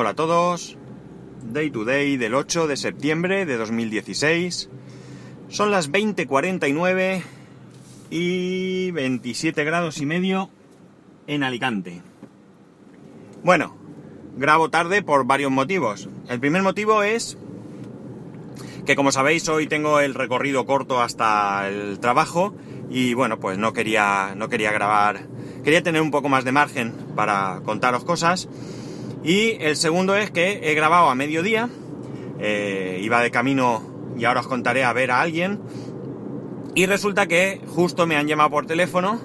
Hola a todos. Day to day del 8 de septiembre de 2016. Son las 20:49 y 27 grados y medio en Alicante. Bueno, grabo tarde por varios motivos. El primer motivo es que como sabéis hoy tengo el recorrido corto hasta el trabajo y bueno, pues no quería no quería grabar, quería tener un poco más de margen para contaros cosas y el segundo es que he grabado a mediodía, eh, iba de camino y ahora os contaré a ver a alguien. Y resulta que justo me han llamado por teléfono,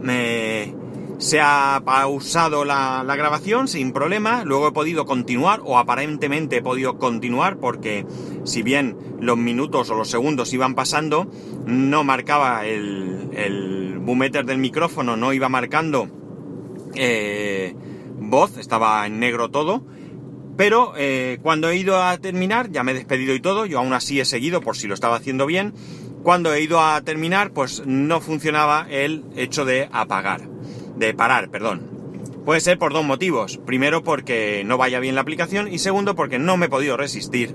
me, se ha pausado la, grabación sin problema, luego he podido continuar o aparentemente he podido continuar porque si bien los minutos o los segundos iban pasando, no marcaba el, el boom meter del micrófono, no iba marcando eh, estaba en negro todo. Pero eh, cuando he ido a terminar, ya me he despedido y todo, yo aún así he seguido por si lo estaba haciendo bien. Cuando he ido a terminar, pues no funcionaba el hecho de apagar, de parar, perdón. Puede ser por dos motivos. Primero porque no vaya bien la aplicación y segundo porque no me he podido resistir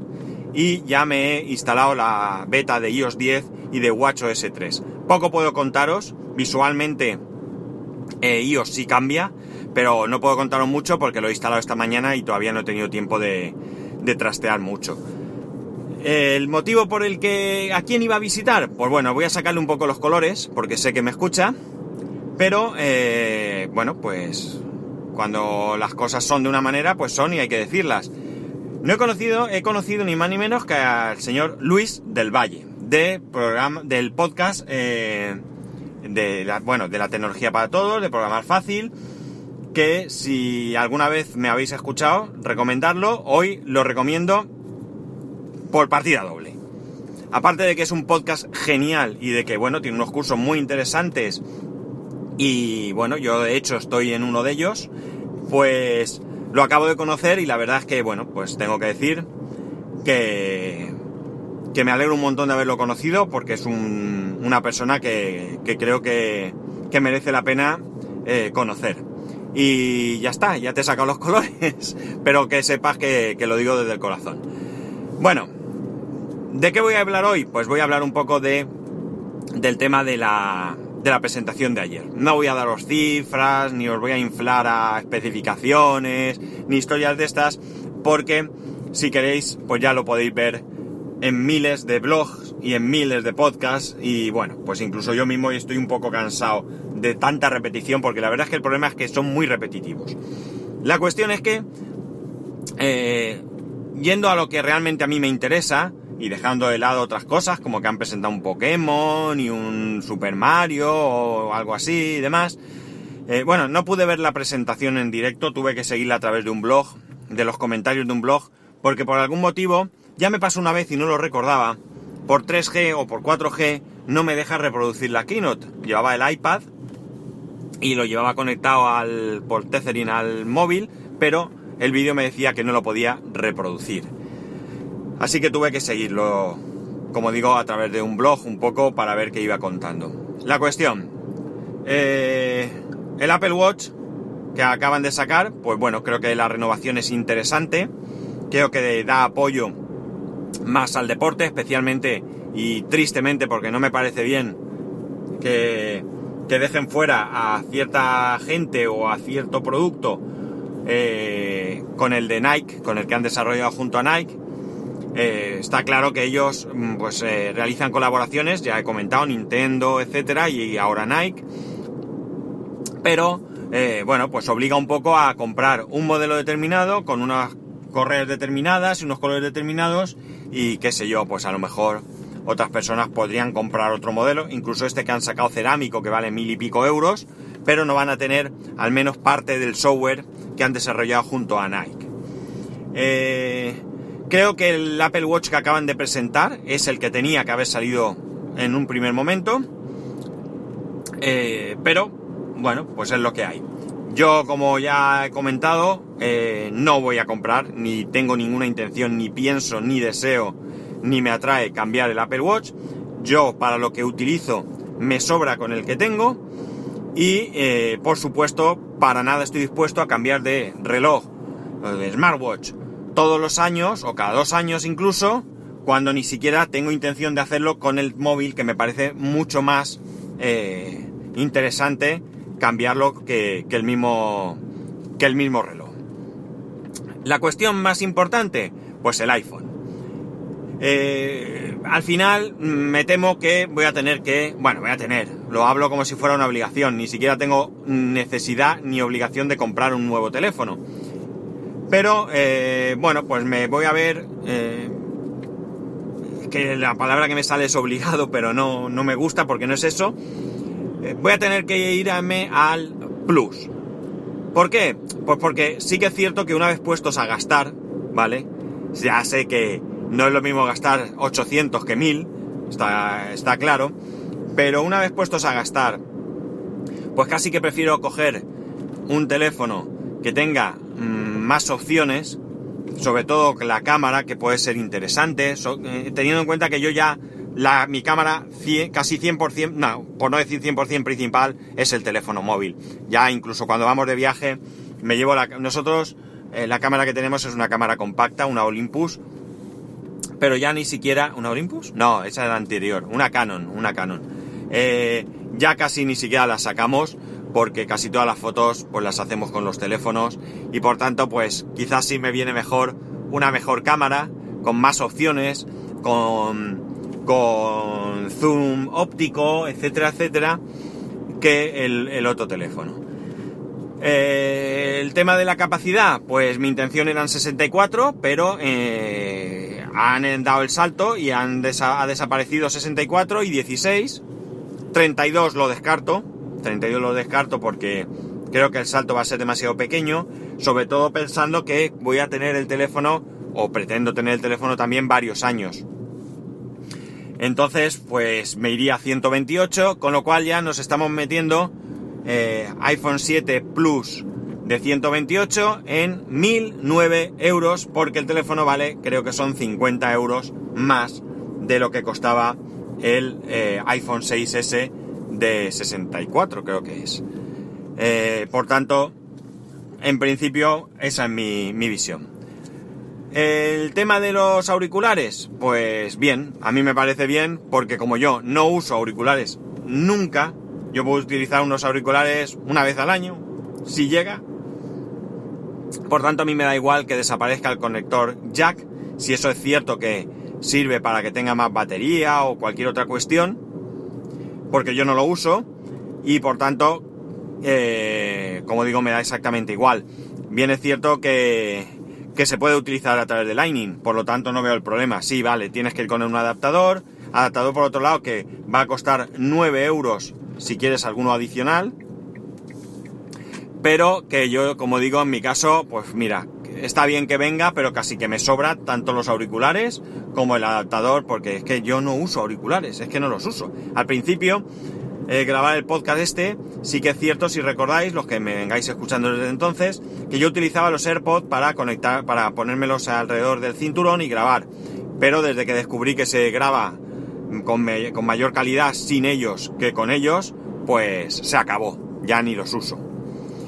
y ya me he instalado la beta de iOS 10 y de WatchOS 3. Poco puedo contaros, visualmente eh, iOS sí cambia, pero no puedo contaros mucho porque lo he instalado esta mañana y todavía no he tenido tiempo de, trastear mucho. El motivo por el que a quién iba a visitar, pues bueno, voy a sacarle un poco los colores porque sé que me escucha, pero eh, bueno, pues cuando las cosas son de una manera, pues son y hay que decirlas. No he conocido, he conocido ni más ni menos que al señor Luis del Valle, de programa, del podcast eh, de la, bueno, de la tecnología para todos, de programar fácil, que si alguna vez me habéis escuchado, recomendarlo, hoy lo recomiendo por partida doble. Aparte de que es un podcast genial y de que, bueno, tiene unos cursos muy interesantes y, bueno, yo de hecho estoy en uno de ellos, pues lo acabo de conocer y la verdad es que, bueno, pues tengo que decir que, que me alegro un montón de haberlo conocido porque es un, una persona que, que creo que, que, merece la pena eh, conocer. Y ya está, ya te he sacado los colores, pero que sepas que, que lo digo desde el corazón. Bueno, ¿de qué voy a hablar hoy? Pues voy a hablar un poco de, del tema de la, de la presentación de ayer. No voy a daros cifras, ni os voy a inflar a especificaciones, ni historias de estas, porque si queréis, pues ya lo podéis ver en miles de blogs y en miles de podcasts y bueno, pues incluso yo mismo estoy un poco cansado de tanta repetición porque la verdad es que el problema es que son muy repetitivos. La cuestión es que, eh, yendo a lo que realmente a mí me interesa y dejando de lado otras cosas como que han presentado un Pokémon y un Super Mario o algo así y demás, eh, bueno, no pude ver la presentación en directo, tuve que seguirla a través de un blog, de los comentarios de un blog, porque por algún motivo ya me pasó una vez y no lo recordaba. Por 3G o por 4G no me deja reproducir la keynote. Llevaba el iPad y lo llevaba conectado al, por Tethering al móvil, pero el vídeo me decía que no lo podía reproducir. Así que tuve que seguirlo, como digo, a través de un blog un poco para ver qué iba contando. La cuestión, eh, el Apple Watch que acaban de sacar, pues bueno, creo que la renovación es interesante, creo que da apoyo más al deporte, especialmente y tristemente porque no me parece bien que, que dejen fuera a cierta gente o a cierto producto eh, con el de Nike, con el que han desarrollado junto a Nike. Eh, está claro que ellos pues eh, realizan colaboraciones, ya he comentado Nintendo, etcétera, y ahora Nike. Pero bueno, pues obliga un poco a comprar un modelo determinado con unas correas determinadas y unos colores determinados y qué sé yo, pues a lo mejor otras personas podrían comprar otro modelo, incluso este que han sacado cerámico que vale mil y pico euros, pero no van a tener al menos parte del software que han desarrollado junto a Nike. Eh, creo que el Apple Watch que acaban de presentar es el que tenía que haber salido en un primer momento, eh, pero bueno, pues es lo que hay. Yo, como ya he comentado, eh, no voy a comprar, ni tengo ninguna intención, ni pienso, ni deseo, ni me atrae cambiar el Apple Watch. Yo, para lo que utilizo, me sobra con el que tengo. Y, eh, por supuesto, para nada estoy dispuesto a cambiar de reloj de smartwatch, todos los años o cada dos años incluso, cuando ni siquiera tengo intención de hacerlo con el móvil, que me parece mucho más eh, interesante cambiarlo que, el mismo, que el mismo reloj. La cuestión más importante, pues el iPhone. Eh, al final me temo que voy a tener que, bueno, voy a tener, lo hablo como si fuera una obligación, ni siquiera tengo necesidad ni obligación de comprar un nuevo teléfono. Pero, eh, bueno, pues me voy a ver, eh, que la palabra que me sale es obligado, pero no, no me gusta porque no es eso. Voy a tener que irme al Plus. ¿Por qué? Pues porque sí que es cierto que una vez puestos a gastar, ¿vale? Ya sé que no es lo mismo gastar 800 que 1000, está, está claro. Pero una vez puestos a gastar, pues casi que prefiero coger un teléfono que tenga mm, más opciones, sobre todo la cámara, que puede ser interesante, eh, teniendo en cuenta que yo ya, la, mi cámara casi 100%, no, por no decir 100% principal, es el teléfono móvil. Ya incluso cuando vamos de viaje, me llevo la... Nosotros, eh, la cámara que tenemos es una cámara compacta, una Olympus, pero ya ni siquiera... ¿Una Olympus? No, esa era la anterior, una Canon, una Canon. Eh, ya casi ni siquiera la sacamos porque casi todas las fotos pues las hacemos con los teléfonos y por tanto pues quizás sí me viene mejor una mejor cámara con más opciones con, con zoom óptico etcétera etcétera que el, otro teléfono eh, el tema de la capacidad pues mi intención eran 64 pero eh, han dado el salto y han ha desaparecido 64 y 16. 32 lo descarto. 32 lo descarto porque creo que el salto va a ser demasiado pequeño. Sobre todo pensando que voy a tener el teléfono, o pretendo tener el teléfono también varios años. Entonces, pues me iría a 128, con lo cual ya nos estamos metiendo eh, iPhone 7 Plus de 128 en 1009 euros porque el teléfono vale creo que son 50 euros más de lo que costaba el eh, iPhone 6S de 64 creo que es. Eh, por tanto, en principio esa es mi, mi visión. El tema de los auriculares, pues bien, a mí me parece bien porque como yo no uso auriculares nunca, yo puedo utilizar unos auriculares una vez al año, si llega, por tanto, a mí me da igual que desaparezca el conector jack, si eso es cierto que sirve para que tenga más batería o cualquier otra cuestión, porque yo no lo uso y por tanto, eh, como digo, me da exactamente igual. Bien es cierto que, que se puede utilizar a través de Lightning, por lo tanto no veo el problema. Sí, vale, tienes que ir con un adaptador, adaptador por otro lado que va a costar 9 euros si quieres alguno adicional, pero que yo, como digo, en mi caso, pues mira, está bien que venga, pero casi que me sobra tanto los auriculares como el adaptador, porque es que yo no uso auriculares, es que no los uso. Al principio, eh, grabar el podcast este, sí que es cierto, si recordáis, los que me vengáis escuchando desde entonces, que yo utilizaba los AirPods para conectar, para ponérmelos alrededor del cinturón y grabar. Pero desde que descubrí que se graba con, con mayor calidad sin ellos que con ellos, pues se acabó, ya ni los uso.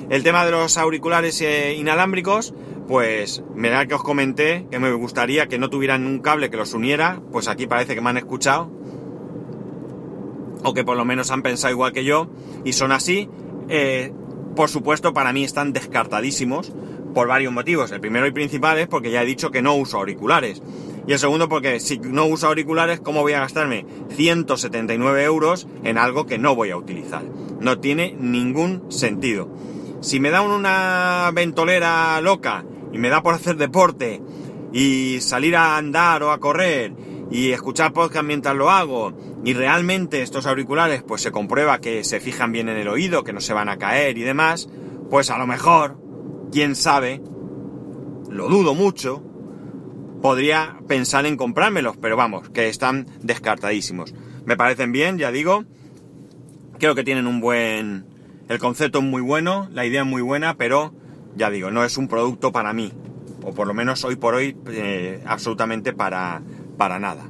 El tema de los auriculares eh, inalámbricos, pues mirad que os comenté que me gustaría que no tuvieran un cable que los uniera, pues aquí parece que me han escuchado, o que por lo menos han pensado igual que yo, y son así. Eh, por supuesto, para mí están descartadísimos por varios motivos. El primero y principal es porque ya he dicho que no uso auriculares. Y el segundo porque si no uso auriculares, ¿cómo voy a gastarme 179 euros en algo que no voy a utilizar? No tiene ningún sentido. Si me da una ventolera loca y me da por hacer deporte y salir a andar o a correr y escuchar podcast mientras lo hago y realmente estos auriculares pues se comprueba que se fijan bien en el oído, que no se van a caer y demás, pues a lo mejor, quién sabe, lo dudo mucho, podría pensar en comprármelos, pero vamos, que están descartadísimos. Me parecen bien, ya digo, creo que tienen un buen el concepto es muy bueno, la idea es muy buena, pero ya digo, no es un producto para mí. O por lo menos hoy por hoy eh, absolutamente para, para nada.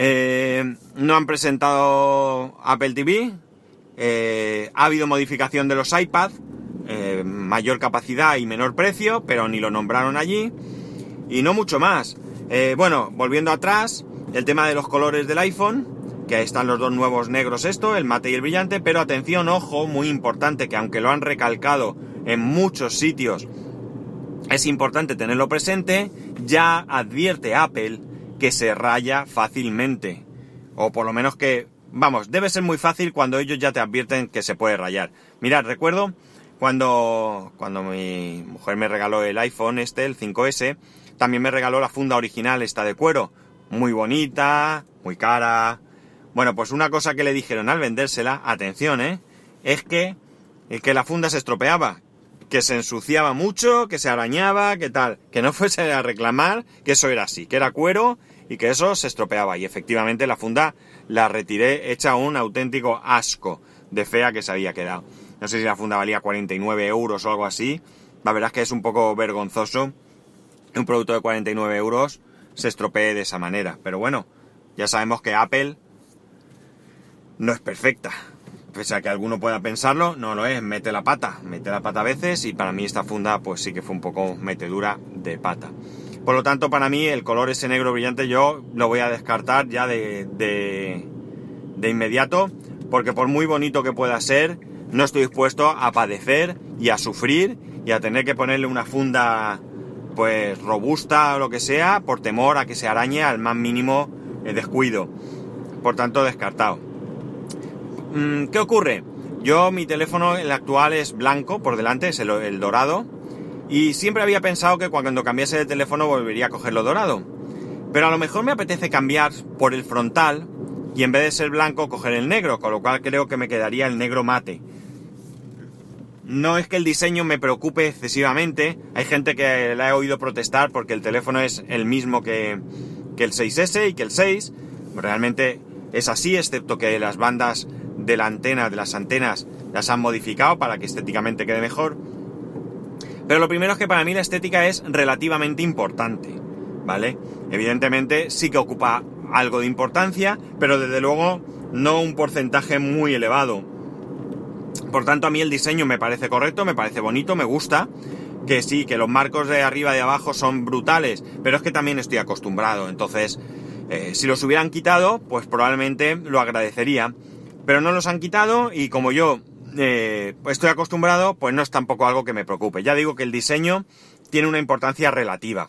Eh, no han presentado Apple TV. Eh, ha habido modificación de los iPad. eh, mayor capacidad y menor precio, pero ni lo nombraron allí. Y no mucho más. Bueno, volviendo atrás, el tema de los colores del iPhone, que están los dos nuevos negros esto, el mate y el brillante, pero atención, ojo, muy importante, que aunque lo han recalcado en muchos sitios, es importante tenerlo presente, ya advierte Apple que se raya fácilmente. O por lo menos que, vamos, debe ser muy fácil cuando ellos ya te advierten que se puede rayar. Mirad, recuerdo cuando, cuando mi mujer me regaló el iPhone este, el 5S, también me regaló la funda original esta de cuero. Muy bonita, muy cara. Bueno, pues una cosa que le dijeron al vendérsela, atención, ¿eh? Es que, que la funda se estropeaba, que se ensuciaba mucho, que se arañaba, que tal. Que no fuese a reclamar que eso era así, que era cuero y que eso se estropeaba. Y efectivamente la funda la retiré hecha un auténtico asco de fea que se había quedado. No sé si la funda valía 49 euros o algo así. La verdad es que es un poco vergonzoso un producto de 49 euros se estropee de esa manera. Pero bueno, ya sabemos que Apple no es perfecta. Pese a que alguno pueda pensarlo, no lo es, mete la pata, mete la pata a veces y para mí esta funda pues sí que fue un poco metedura de pata. Por lo tanto, para mí el color ese negro brillante yo lo voy a descartar ya de, de, inmediato, porque por muy bonito que pueda ser, no estoy dispuesto a padecer y a sufrir y a tener que ponerle una funda pues robusta o lo que sea por temor a que se arañe al más mínimo eh, descuido. Por tanto, descartado. Mm, ¿Qué ocurre? Yo mi teléfono, el actual es blanco por delante, es el, dorado. Y siempre había pensado que cuando cambiase de teléfono volvería a cogerlo dorado. Pero a lo mejor me apetece cambiar por el frontal y en vez de ser blanco coger el negro, con lo cual creo que me quedaría el negro mate. No es que el diseño me preocupe excesivamente. Hay gente que la he oído protestar porque el teléfono es el mismo que, el 6S y que el 6. Realmente es así, excepto que las bandas de la antena, de las antenas, las han modificado para que estéticamente quede mejor. Pero lo primero es que para mí la estética es relativamente importante, ¿vale? Evidentemente sí que ocupa algo de importancia, pero desde luego no un porcentaje muy elevado. Por tanto, a mí el diseño me parece correcto, me parece bonito, me gusta. Que sí, que los marcos de arriba y de abajo son brutales, pero es que también estoy acostumbrado. Entonces, eh, si los hubieran quitado, pues probablemente lo agradecería pero no los han quitado y como yo eh, estoy acostumbrado, pues no es tampoco algo que me preocupe. Ya digo que el diseño tiene una importancia relativa.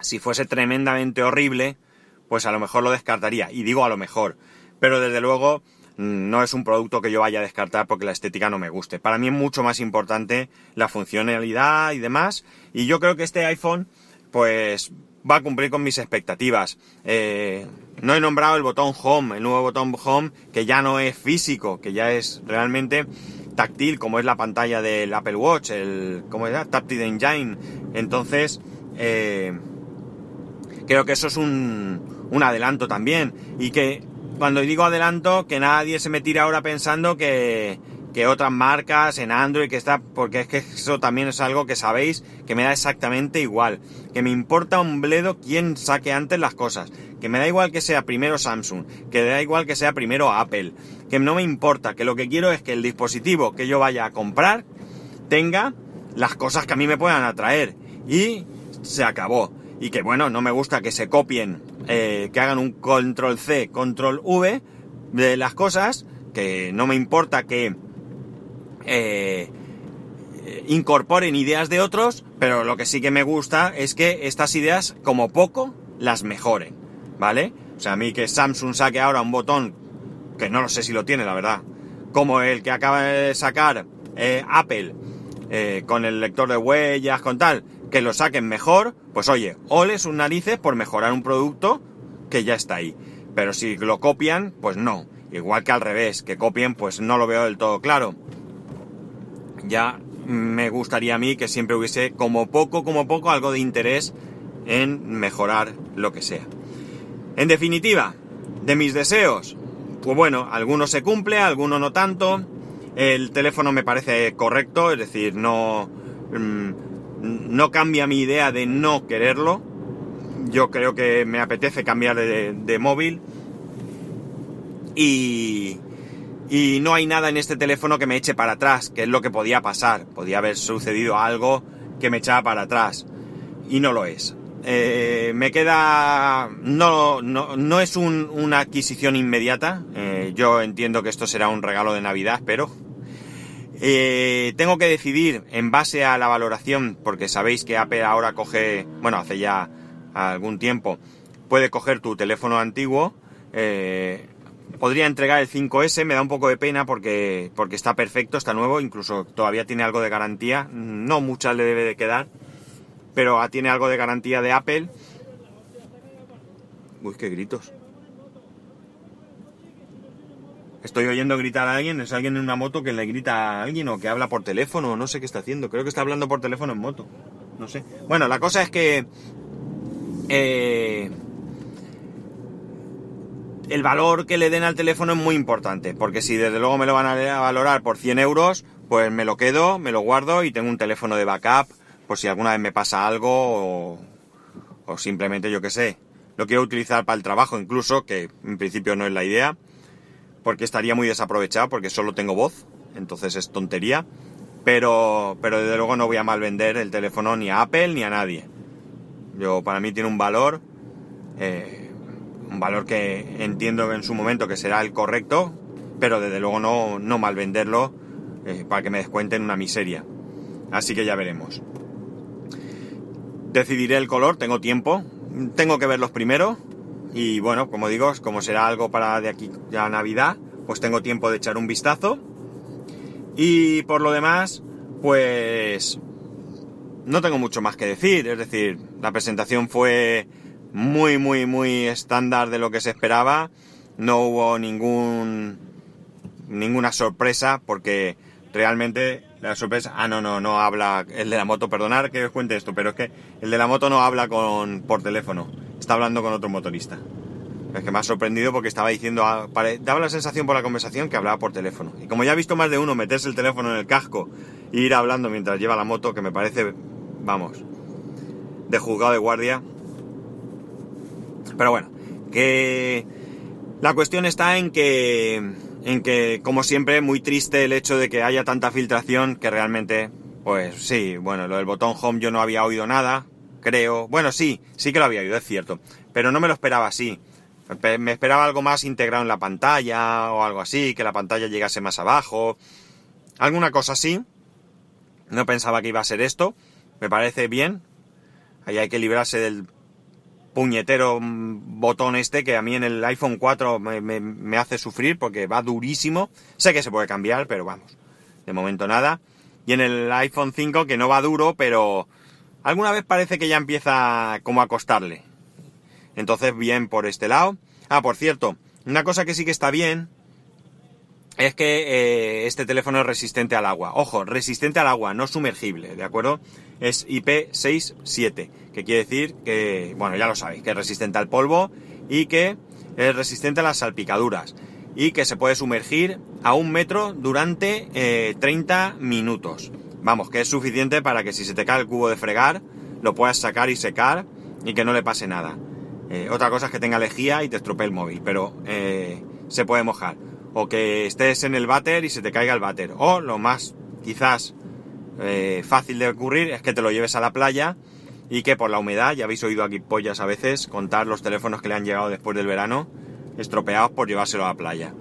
Si fuese tremendamente horrible, pues a lo mejor lo descartaría. Y digo a lo mejor. Pero desde luego mm, no es un producto que yo vaya a descartar porque la estética no me guste. Para mí es mucho más importante la funcionalidad y demás. Y yo creo que este iPhone, pues va a cumplir con mis expectativas. Eh, no he nombrado el botón Home, el nuevo botón Home, que ya no es físico, que ya es realmente táctil, como es la pantalla del Apple Watch, el, ¿cómo era? Tactile Engine. Entonces, eh, creo que eso es un, un adelanto también. Y que, cuando digo adelanto, que nadie se me tire ahora pensando que, que otras marcas en Android que está, porque es que eso también es algo que sabéis que me da exactamente igual, que me importa un bledo quién saque antes las cosas, que me da igual que sea primero Samsung, que me da igual que sea primero Apple, que no me importa, que lo que quiero es que el dispositivo que yo vaya a comprar tenga las cosas que a mí me puedan atraer. Y se acabó. Y que bueno, no me gusta que se copien, eh, que hagan un control C, control V de las cosas, que no me importa que eh, incorporen ideas de otros, pero lo que sí que me gusta es que estas ideas, como poco, las mejoren, ¿vale? O sea, a mí que Samsung saque ahora un botón, que no lo sé si lo tiene, la verdad, como el que acaba de sacar eh, Apple, eh, con el lector de huellas, con tal, que lo saquen mejor, pues oye, ole sus narices por mejorar un producto que ya está ahí. Pero si lo copian, pues no. Igual que al revés, que copien, pues no lo veo del todo claro ya me gustaría a mí que siempre hubiese como poco, como poco algo de interés en mejorar lo que sea. En definitiva, de mis deseos, pues bueno, algunos se cumple, algunos no tanto. El teléfono me parece correcto, es decir, no, mm, no cambia mi idea de no quererlo. Yo creo que me apetece cambiar de, de móvil. Y, y no hay nada en este teléfono que me eche para atrás, que es lo que podía pasar. Podía haber sucedido algo que me echaba para atrás y no lo es. Eh, me queda... No, no, no es una adquisición inmediata. Eh, yo entiendo que esto será un regalo de Navidad, pero... Eh, tengo que decidir en base a la valoración, porque sabéis que Apple ahora coge, bueno, hace ya algún tiempo, puede coger tu teléfono antiguo. Podría entregar el 5S, me da un poco de pena porque, porque está perfecto, está nuevo, incluso todavía tiene algo de garantía, no mucha le debe de quedar pero tiene algo de garantía de Apple. Uy, qué gritos. Estoy oyendo gritar a alguien, es alguien en una moto que le grita a alguien o que habla por teléfono, no sé qué está haciendo, creo que está hablando por teléfono en moto, no sé. Bueno, la cosa es que eh, el valor que le den al teléfono es muy importante, porque si desde luego me lo van a valorar por 100 euros, pues me lo quedo, me lo guardo y tengo un teléfono de backup por si alguna vez me pasa algo o, simplemente yo que sé, lo quiero utilizar para el trabajo incluso, que en principio no es la idea, porque estaría muy desaprovechado porque solo tengo voz, entonces es tontería, pero, pero desde luego no voy a mal vender el teléfono ni a Apple ni a nadie. Yo, para mí tiene un valor, eh, un valor que entiendo en su momento que será el correcto, pero desde luego no, no mal venderlo eh, para que me descuenten una miseria. Así que ya veremos. Decidiré el color, tengo tiempo. Tengo que verlos primero. Y bueno, como digo, como será algo para de aquí ya Navidad, pues tengo tiempo de echar un vistazo. Y por lo demás, pues no tengo mucho más que decir. Es decir, la presentación fue muy, muy, muy estándar de lo que se esperaba. No hubo ningún ninguna sorpresa porque realmente la sorpresa, ah, no, no, no habla, el de la moto, perdonar que os cuente esto, pero es que el de la moto no habla con, por teléfono, está hablando con otro motorista. Es que me ha sorprendido porque estaba diciendo, ah, daba la sensación por la conversación que hablaba por teléfono. Y como ya he visto más de uno meterse el teléfono en el casco e ir hablando mientras lleva la moto, que me parece, vamos, de juzgado de guardia. Pero bueno, que la cuestión está en que en que, como siempre, muy triste el hecho de que haya tanta filtración que realmente, pues sí, bueno, lo del botón home yo no había oído nada, creo. Bueno, sí, sí que lo había oído, es cierto, pero no me lo esperaba así. Me esperaba algo más integrado en la pantalla o algo así, que la pantalla llegase más abajo, alguna cosa así. No pensaba que iba a ser esto, me parece bien. Ahí hay que librarse del puñetero botón este que a mí en el iPhone 4 me, hace sufrir porque va durísimo. Sé que se puede cambiar, pero vamos, de momento nada. Y en el iPhone 5 que no va duro, pero alguna vez parece que ya empieza como a costarle. Entonces bien por este lado. Ah, por cierto, una cosa que sí que está bien es que eh, este teléfono es resistente al agua. Ojo, resistente al agua, no sumergible, ¿de acuerdo? Es IP67, que quiere decir que, bueno, ya lo sabéis, que es resistente al polvo y que es resistente a las salpicaduras y que se puede sumergir a un metro durante 30 eh, minutos. Vamos, que es suficiente para que si se te cae el cubo de fregar, lo puedas sacar y secar y que no le pase nada. Eh, otra cosa es que tenga lejía y te estropee el móvil, pero se puede mojar o que estés en el váter y se te caiga el váter. O lo más quizás eh, fácil de ocurrir es que te lo lleves a la playa y que por la humedad, ya habéis oído aquí pollas a veces contar los teléfonos que le han llegado después del verano estropeados por llevárselo a la playa.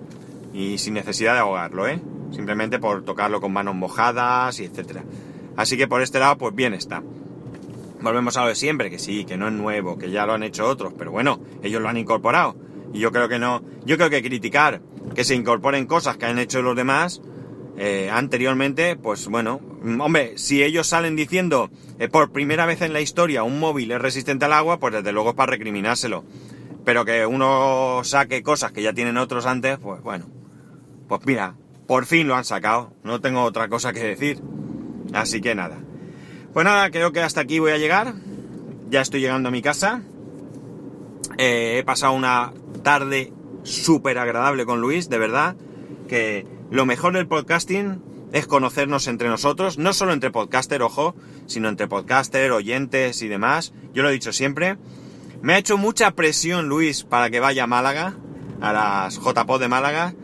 Y sin necesidad de ahogarlo, ¿eh? Simplemente por tocarlo con manos mojadas y etcétera. Así que por este lado, pues bien está. Volvemos a lo de siempre, que sí, que no es nuevo, que ya lo han hecho otros, pero bueno, ellos lo han incorporado. Y yo creo que no, yo creo que criticar que se incorporen cosas que han hecho los demás eh, anteriormente, pues bueno, mm, hombre, si ellos salen diciendo eh, por primera vez en la historia un móvil es resistente al agua, pues desde luego es para recriminárselo. Pero que uno saque cosas que ya tienen otros antes, pues bueno, pues mira, por fin lo han sacado, no tengo otra cosa que decir. Así que nada. Pues nada, creo que hasta aquí voy a llegar. Ya estoy llegando a mi casa. Eh, he pasado una tarde súper agradable con Luis, de verdad, que lo mejor del podcasting es conocernos entre nosotros, no solo entre podcaster, ojo, sino entre podcaster, oyentes y demás. Yo lo he dicho siempre. Me ha hecho mucha presión Luis para que vaya a Málaga, a las JPod de Málaga,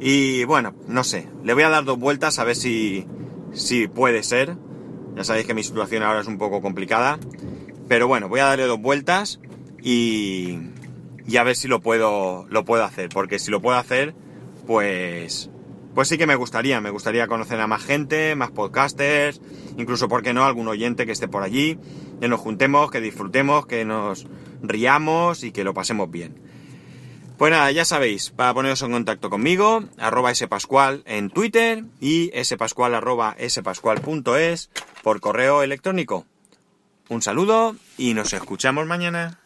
Y bueno, no sé, le voy a dar dos vueltas a ver si, si puede ser. Ya sabéis que mi situación ahora es un poco complicada. Pero bueno, voy a darle dos vueltas y, y a ver si lo puedo, lo puedo hacer. Porque si lo puedo hacer, pues, pues sí que me gustaría. Me gustaría conocer a más gente, más podcasters, incluso, ¿por qué no?, algún oyente que esté por allí, que nos juntemos, que disfrutemos, que nos riamos y que lo pasemos bien. Pues nada, ya sabéis, para poneros en contacto conmigo, arroba spascual en Twitter y spascual arroba spascual.es por correo electrónico. Un saludo y nos escuchamos mañana.